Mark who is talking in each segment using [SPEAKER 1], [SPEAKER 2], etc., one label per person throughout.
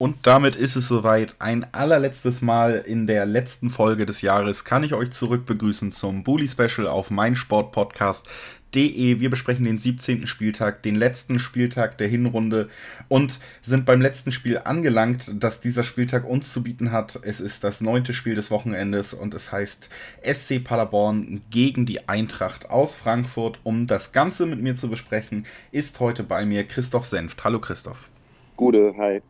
[SPEAKER 1] Und damit ist es soweit. Ein allerletztes Mal in der letzten Folge des Jahres kann ich euch zurück begrüßen zum Bully Special auf meinsportpodcast.de. Wir besprechen den 17. Spieltag, den letzten Spieltag der Hinrunde und sind beim letzten Spiel angelangt, das dieser Spieltag uns zu bieten hat. Es ist das neunte Spiel des Wochenendes und es heißt SC Paderborn gegen die Eintracht aus Frankfurt. Um das Ganze mit mir zu besprechen, ist heute bei mir Christoph Senft. Hallo Christoph.
[SPEAKER 2] Gute, hi.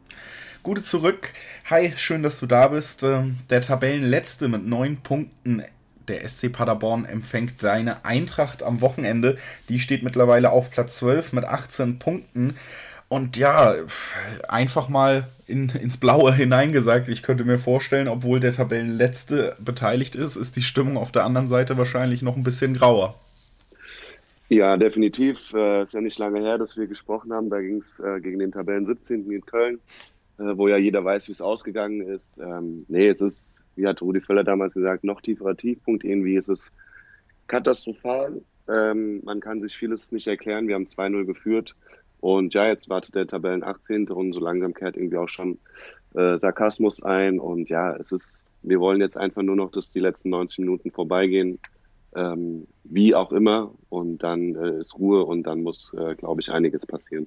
[SPEAKER 1] Gute zurück. Hi, schön, dass du da bist. Ähm, der Tabellenletzte mit neun Punkten. Der SC Paderborn empfängt seine Eintracht am Wochenende. Die steht mittlerweile auf Platz 12 mit 18 Punkten. Und ja, einfach mal in, ins Blaue hineingesagt, ich könnte mir vorstellen, obwohl der Tabellenletzte beteiligt ist, ist die Stimmung auf der anderen Seite wahrscheinlich noch ein bisschen grauer.
[SPEAKER 2] Ja, definitiv. Es ist ja nicht lange her, dass wir gesprochen haben. Da ging es äh, gegen den Tabellen 17. in Köln äh, wo ja jeder weiß, wie es ausgegangen ist. Ähm, nee, es ist, wie hat Rudi Völler damals gesagt, noch tieferer Tiefpunkt. Irgendwie ist es katastrophal. Ähm, man kann sich vieles nicht erklären. Wir haben 2-0 geführt. Und ja, jetzt wartet der Tabellen 18. und so langsam kehrt irgendwie auch schon äh, Sarkasmus ein. Und ja, es ist, wir wollen jetzt einfach nur noch, dass die letzten 90 Minuten vorbeigehen. Ähm, wie auch immer. Und dann äh, ist Ruhe und dann muss, äh, glaube ich, einiges passieren.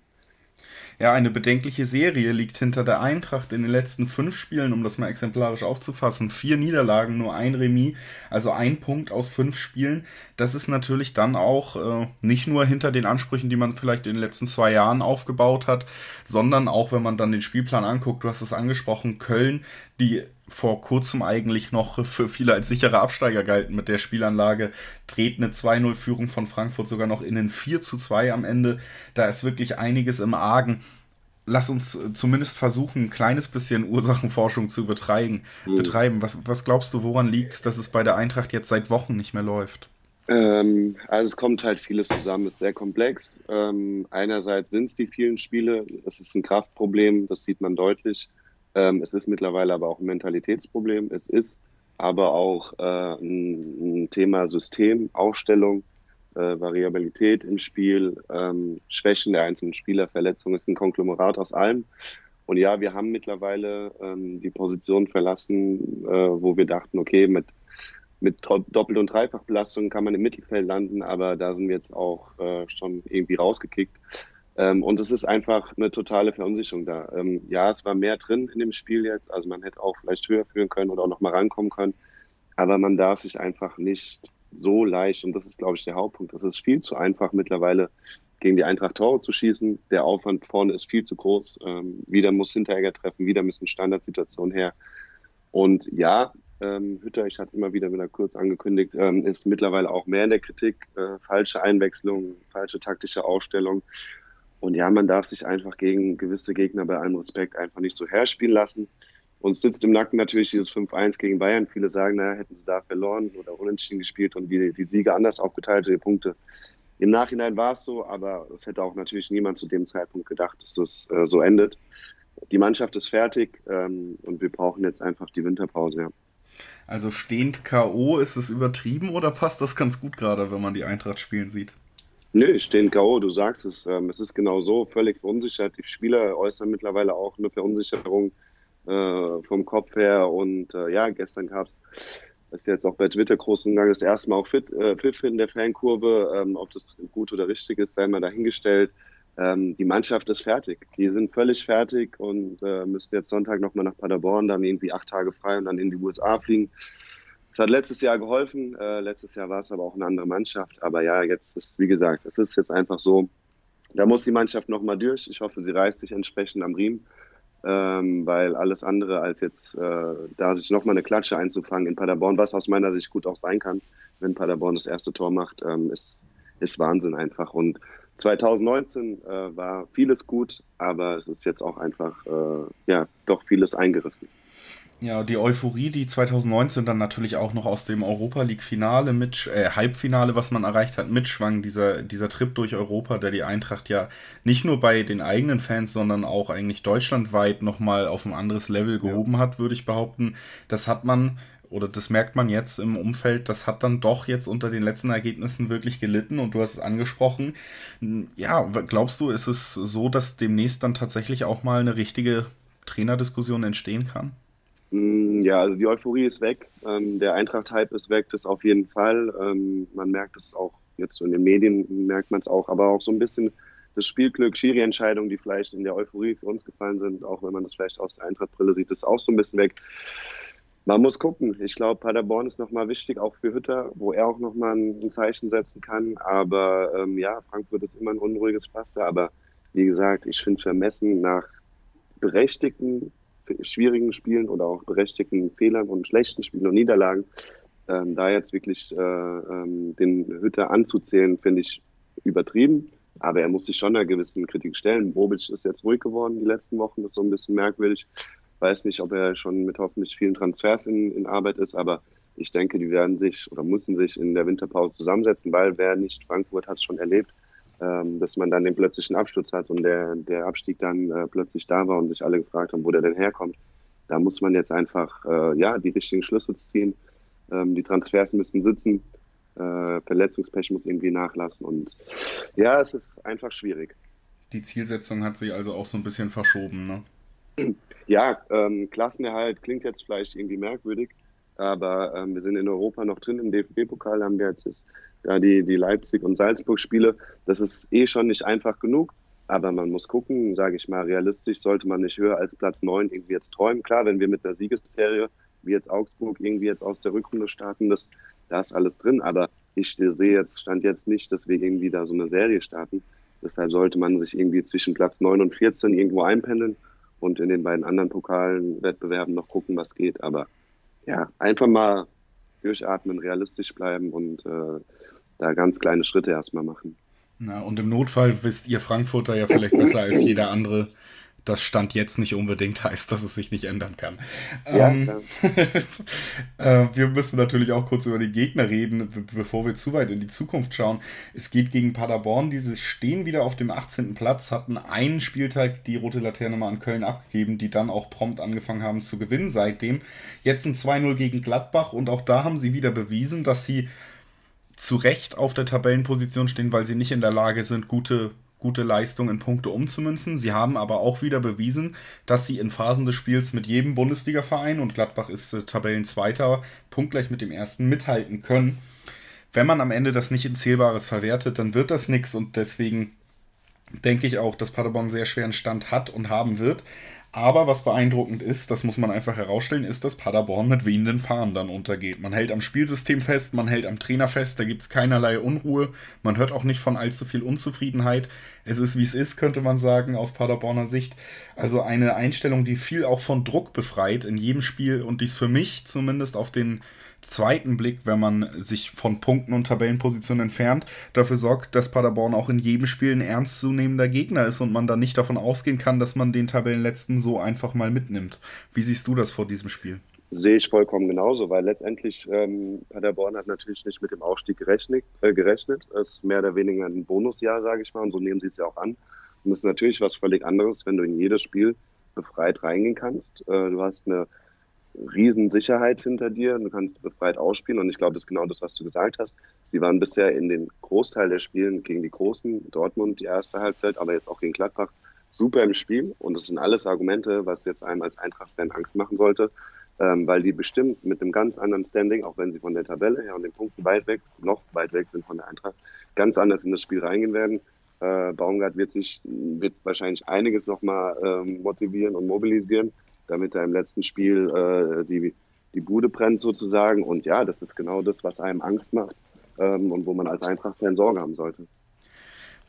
[SPEAKER 1] Ja, eine bedenkliche Serie liegt hinter der Eintracht in den letzten fünf Spielen, um das mal exemplarisch aufzufassen. Vier Niederlagen, nur ein Remis, also ein Punkt aus fünf Spielen. Das ist natürlich dann auch äh, nicht nur hinter den Ansprüchen, die man vielleicht in den letzten zwei Jahren aufgebaut hat, sondern auch, wenn man dann den Spielplan anguckt, du hast es angesprochen, Köln, die vor kurzem eigentlich noch für viele als sichere Absteiger galten mit der Spielanlage, dreht eine 2-0-Führung von Frankfurt sogar noch in den 4 2 am Ende. Da ist wirklich einiges im Argen. Lass uns zumindest versuchen, ein kleines bisschen Ursachenforschung zu betreiben. Mhm. betreiben. Was, was glaubst du, woran liegt es, dass es bei der Eintracht jetzt seit Wochen nicht mehr läuft?
[SPEAKER 2] Ähm, also es kommt halt vieles zusammen, es ist sehr komplex. Ähm, einerseits sind es die vielen Spiele, es ist ein Kraftproblem, das sieht man deutlich. Ähm, es ist mittlerweile aber auch ein Mentalitätsproblem. Es ist aber auch äh, ein, ein, Thema System, Aufstellung, äh, Variabilität im Spiel, ähm, Schwächen der einzelnen Spieler, Verletzungen. Es ist ein Konglomerat aus allem. Und ja, wir haben mittlerweile ähm, die Position verlassen, äh, wo wir dachten, okay, mit, mit Doppel- und Dreifachbelastung kann man im Mittelfeld landen, aber da sind wir jetzt auch äh, schon irgendwie rausgekickt. Ähm, und es ist einfach eine totale Verunsicherung da. Ähm, ja, es war mehr drin in dem Spiel jetzt. Also man hätte auch vielleicht höher führen können oder auch nochmal rankommen können. Aber man darf sich einfach nicht so leicht, und das ist, glaube ich, der Hauptpunkt, es ist viel zu einfach mittlerweile gegen die Eintracht Tore zu schießen. Der Aufwand vorne ist viel zu groß. Ähm, wieder muss Hinteregger treffen, wieder müssen Standardsituationen her. Und ja, ähm, Hütter, ich hatte immer wieder wieder kurz angekündigt, ähm, ist mittlerweile auch mehr in der Kritik. Äh, falsche Einwechslung, falsche taktische Ausstellung. Und ja, man darf sich einfach gegen gewisse Gegner bei allem Respekt einfach nicht so herspielen lassen. Und sitzt im Nacken natürlich dieses 5-1 gegen Bayern. Viele sagen, naja, hätten sie da verloren oder unentschieden gespielt und die, die Siege anders aufgeteilt, die Punkte. Im Nachhinein war es so, aber es hätte auch natürlich niemand zu dem Zeitpunkt gedacht, dass das äh, so endet. Die Mannschaft ist fertig ähm, und wir brauchen jetzt einfach die Winterpause. Ja.
[SPEAKER 1] Also stehend K.O. ist es übertrieben oder passt das ganz gut gerade, wenn man die Eintracht spielen sieht?
[SPEAKER 2] Nö, ich stehe in K.O., du sagst es. Ähm, es ist genau so, völlig verunsichert. Die Spieler äußern mittlerweile auch eine Verunsicherung äh, vom Kopf her. Und äh, ja, gestern gab es, ist jetzt auch bei Twitter groß umgegangen, das erste Mal auch Fit, äh, Pfiff in der Fankurve. Ähm, ob das gut oder richtig ist, sei mal dahingestellt. Ähm, die Mannschaft ist fertig. Die sind völlig fertig und äh, müssen jetzt Sonntag nochmal nach Paderborn, dann irgendwie acht Tage frei und dann in die USA fliegen. Es hat letztes Jahr geholfen. Äh, letztes Jahr war es aber auch eine andere Mannschaft. Aber ja, jetzt ist, wie gesagt, es ist jetzt einfach so, da muss die Mannschaft nochmal durch. Ich hoffe, sie reißt sich entsprechend am Riemen. Ähm, weil alles andere als jetzt äh, da sich nochmal eine Klatsche einzufangen in Paderborn, was aus meiner Sicht gut auch sein kann, wenn Paderborn das erste Tor macht, ähm, ist, ist Wahnsinn einfach. Und 2019 äh, war vieles gut, aber es ist jetzt auch einfach, äh, ja, doch vieles eingerissen.
[SPEAKER 1] Ja, die Euphorie, die 2019 dann natürlich auch noch aus dem Europa League-Finale mit, äh, Halbfinale, was man erreicht hat, mitschwang, dieser, dieser Trip durch Europa, der die Eintracht ja nicht nur bei den eigenen Fans, sondern auch eigentlich deutschlandweit nochmal auf ein anderes Level gehoben ja. hat, würde ich behaupten. Das hat man oder das merkt man jetzt im Umfeld, das hat dann doch jetzt unter den letzten Ergebnissen wirklich gelitten und du hast es angesprochen. Ja, glaubst du, ist es so, dass demnächst dann tatsächlich auch mal eine richtige Trainerdiskussion entstehen kann?
[SPEAKER 2] Mm, ja, also die Euphorie ist weg, ähm, der Eintracht-Hype ist weg, das auf jeden Fall. Ähm, man merkt es auch jetzt so in den Medien, merkt man es auch, aber auch so ein bisschen das Spielglück, Schiri-Entscheidungen, die vielleicht in der Euphorie für uns gefallen sind, auch wenn man das vielleicht aus der Eintracht-Brille sieht, ist auch so ein bisschen weg. Man muss gucken. Ich glaube, Paderborn ist nochmal wichtig, auch für Hütter, wo er auch nochmal ein Zeichen setzen kann. Aber ähm, ja, Frankfurt ist immer ein unruhiges Pflaster. Aber wie gesagt, ich finde es vermessen, nach berechtigten, schwierigen Spielen oder auch berechtigten Fehlern und schlechten Spielen und Niederlagen, ähm, da jetzt wirklich äh, ähm, den Hütter anzuzählen, finde ich übertrieben. Aber er muss sich schon einer gewissen Kritik stellen. Bobic ist jetzt ruhig geworden die letzten Wochen, das ist so ein bisschen merkwürdig. Weiß nicht, ob er schon mit hoffentlich vielen Transfers in, in Arbeit ist, aber ich denke, die werden sich oder mussten sich in der Winterpause zusammensetzen, weil wer nicht Frankfurt hat es schon erlebt, ähm, dass man dann den plötzlichen Absturz hat und der, der Abstieg dann äh, plötzlich da war und sich alle gefragt haben, wo der denn herkommt. Da muss man jetzt einfach äh, ja die richtigen Schlüsse ziehen. Ähm, die Transfers müssen sitzen äh, Verletzungspech muss irgendwie nachlassen. Und ja, es ist einfach schwierig.
[SPEAKER 1] Die Zielsetzung hat sich also auch so ein bisschen verschoben, ne?
[SPEAKER 2] Ja, ähm, Klassenerhalt klingt jetzt vielleicht irgendwie merkwürdig, aber ähm, wir sind in Europa noch drin. Im DFB-Pokal haben wir jetzt da die, die Leipzig- und Salzburg-Spiele. Das ist eh schon nicht einfach genug. Aber man muss gucken, sage ich mal, realistisch sollte man nicht höher als Platz 9 irgendwie jetzt träumen. Klar, wenn wir mit einer Siegesserie wie jetzt Augsburg irgendwie jetzt aus der Rückrunde starten, das da ist alles drin. Aber ich sehe jetzt, stand jetzt nicht, dass wir irgendwie da so eine Serie starten. Deshalb sollte man sich irgendwie zwischen Platz 9 und 14 irgendwo einpendeln und in den beiden anderen Pokalen, Wettbewerben noch gucken, was geht. Aber ja, einfach mal durchatmen, realistisch bleiben und äh, da ganz kleine Schritte erstmal machen.
[SPEAKER 1] Na, und im Notfall wisst ihr Frankfurter ja vielleicht besser als jeder andere, das Stand jetzt nicht unbedingt heißt, dass es sich nicht ändern kann. Ja, ähm, äh, wir müssen natürlich auch kurz über die Gegner reden, bevor wir zu weit in die Zukunft schauen. Es geht gegen Paderborn, diese stehen wieder auf dem 18. Platz, hatten einen Spieltag die rote Laterne mal an Köln abgegeben, die dann auch prompt angefangen haben zu gewinnen seitdem. Jetzt ein 2-0 gegen Gladbach und auch da haben sie wieder bewiesen, dass sie zu Recht auf der Tabellenposition stehen, weil sie nicht in der Lage sind, gute gute Leistung in Punkte umzumünzen. Sie haben aber auch wieder bewiesen, dass sie in Phasen des Spiels mit jedem Bundesliga-Verein und Gladbach ist äh, Tabellenzweiter, punktgleich mit dem ersten mithalten können. Wenn man am Ende das nicht in Zählbares verwertet, dann wird das nichts und deswegen denke ich auch, dass Paderborn sehr schweren Stand hat und haben wird. Aber was beeindruckend ist, das muss man einfach herausstellen, ist, dass Paderborn mit wehenden Fahnen dann untergeht. Man hält am Spielsystem fest, man hält am Trainer fest, da gibt es keinerlei Unruhe, man hört auch nicht von allzu viel Unzufriedenheit. Es ist wie es ist, könnte man sagen, aus Paderborner Sicht. Also eine Einstellung, die viel auch von Druck befreit in jedem Spiel und dies für mich zumindest auf den zweiten Blick, wenn man sich von Punkten und Tabellenpositionen entfernt, dafür sorgt, dass Paderborn auch in jedem Spiel ein ernstzunehmender Gegner ist und man dann nicht davon ausgehen kann, dass man den Tabellenletzten so einfach mal mitnimmt. Wie siehst du das vor diesem Spiel?
[SPEAKER 2] Sehe ich vollkommen genauso, weil letztendlich ähm, Paderborn hat natürlich nicht mit dem Aufstieg gerechnet. Äh, gerechnet. Es ist mehr oder weniger ein Bonusjahr, sage ich mal, und so nehmen sie es ja auch an. Und es ist natürlich was völlig anderes, wenn du in jedes Spiel befreit reingehen kannst. Äh, du hast eine Riesensicherheit hinter dir. Du kannst befreit ausspielen und ich glaube, das ist genau das, was du gesagt hast. Sie waren bisher in den Großteil der Spielen gegen die Großen, Dortmund die erste Halbzeit, aber jetzt auch gegen Gladbach, super im Spiel und das sind alles Argumente, was jetzt einem als Eintracht-Fan Angst machen sollte, ähm, weil die bestimmt mit einem ganz anderen Standing, auch wenn sie von der Tabelle her und den Punkten weit weg, noch weit weg sind von der Eintracht, ganz anders in das Spiel reingehen werden. Äh, Baumgart wird sich, wird wahrscheinlich einiges nochmal ähm, motivieren und mobilisieren damit er im letzten Spiel äh, die, die Bude brennt sozusagen. Und ja, das ist genau das, was einem Angst macht ähm, und wo man als Eintracht-Fan Sorge haben sollte.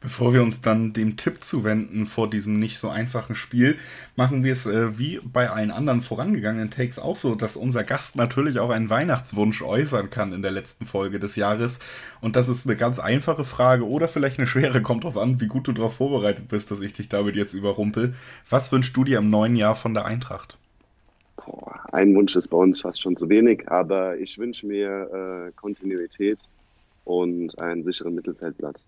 [SPEAKER 1] Bevor wir uns dann dem Tipp zuwenden vor diesem nicht so einfachen Spiel, machen wir es äh, wie bei allen anderen vorangegangenen Takes auch so, dass unser Gast natürlich auch einen Weihnachtswunsch äußern kann in der letzten Folge des Jahres. Und das ist eine ganz einfache Frage oder vielleicht eine schwere, kommt drauf an, wie gut du darauf vorbereitet bist, dass ich dich damit jetzt überrumpel. Was wünschst du dir im neuen Jahr von der Eintracht?
[SPEAKER 2] Boah, ein Wunsch ist bei uns fast schon zu wenig, aber ich wünsche mir äh, Kontinuität und einen sicheren Mittelfeldplatz.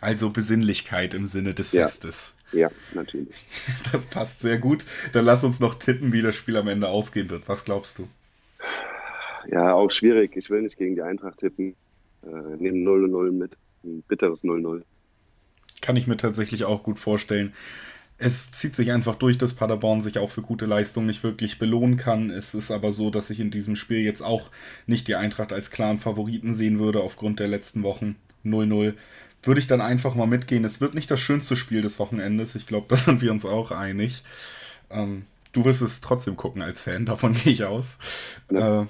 [SPEAKER 1] Also Besinnlichkeit im Sinne des ja. Festes.
[SPEAKER 2] Ja, natürlich.
[SPEAKER 1] Das passt sehr gut. Dann lass uns noch tippen, wie das Spiel am Ende ausgehen wird. Was glaubst du?
[SPEAKER 2] Ja, auch schwierig. Ich will nicht gegen die Eintracht tippen. Äh, nehmen 0-0 mit. Ein bitteres 0-0.
[SPEAKER 1] Kann ich mir tatsächlich auch gut vorstellen. Es zieht sich einfach durch, dass Paderborn sich auch für gute Leistungen nicht wirklich belohnen kann. Es ist aber so, dass ich in diesem Spiel jetzt auch nicht die Eintracht als klaren Favoriten sehen würde aufgrund der letzten Wochen. 0-0. Würde ich dann einfach mal mitgehen. Es wird nicht das schönste Spiel des Wochenendes. Ich glaube, da sind wir uns auch einig. Ähm, du wirst es trotzdem gucken als Fan, davon gehe ich aus. Ja. Äh,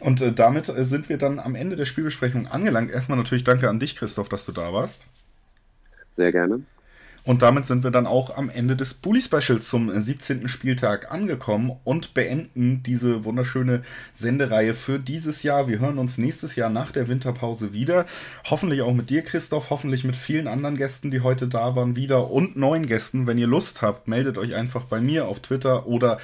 [SPEAKER 1] und äh, damit äh, sind wir dann am Ende der Spielbesprechung angelangt. Erstmal natürlich danke an dich, Christoph, dass du da warst.
[SPEAKER 2] Sehr gerne.
[SPEAKER 1] Und damit sind wir dann auch am Ende des Bully Specials zum 17. Spieltag angekommen und beenden diese wunderschöne Sendereihe für dieses Jahr. Wir hören uns nächstes Jahr nach der Winterpause wieder. Hoffentlich auch mit dir, Christoph, hoffentlich mit vielen anderen Gästen, die heute da waren, wieder und neuen Gästen. Wenn ihr Lust habt, meldet euch einfach bei mir auf Twitter oder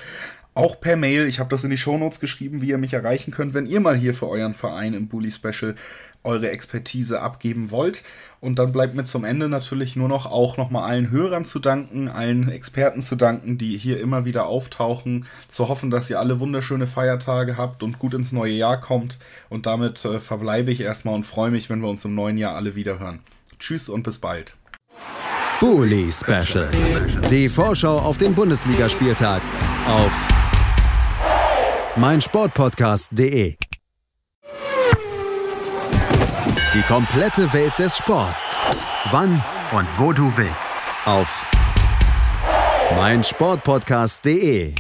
[SPEAKER 1] auch per Mail. Ich habe das in die Shownotes geschrieben, wie ihr mich erreichen könnt, wenn ihr mal hier für euren Verein im Bully Special eure Expertise abgeben wollt. Und dann bleibt mir zum Ende natürlich nur noch auch nochmal allen Hörern zu danken, allen Experten zu danken, die hier immer wieder auftauchen, zu hoffen, dass ihr alle wunderschöne Feiertage habt und gut ins neue Jahr kommt. Und damit äh, verbleibe ich erstmal und freue mich, wenn wir uns im neuen Jahr alle wieder hören. Tschüss und bis bald.
[SPEAKER 3] Bully Special. Die Vorschau auf den Bundesligaspieltag auf meinsportpodcast.de die komplette Welt des Sports. Wann und wo du willst. Auf meinsportpodcast.de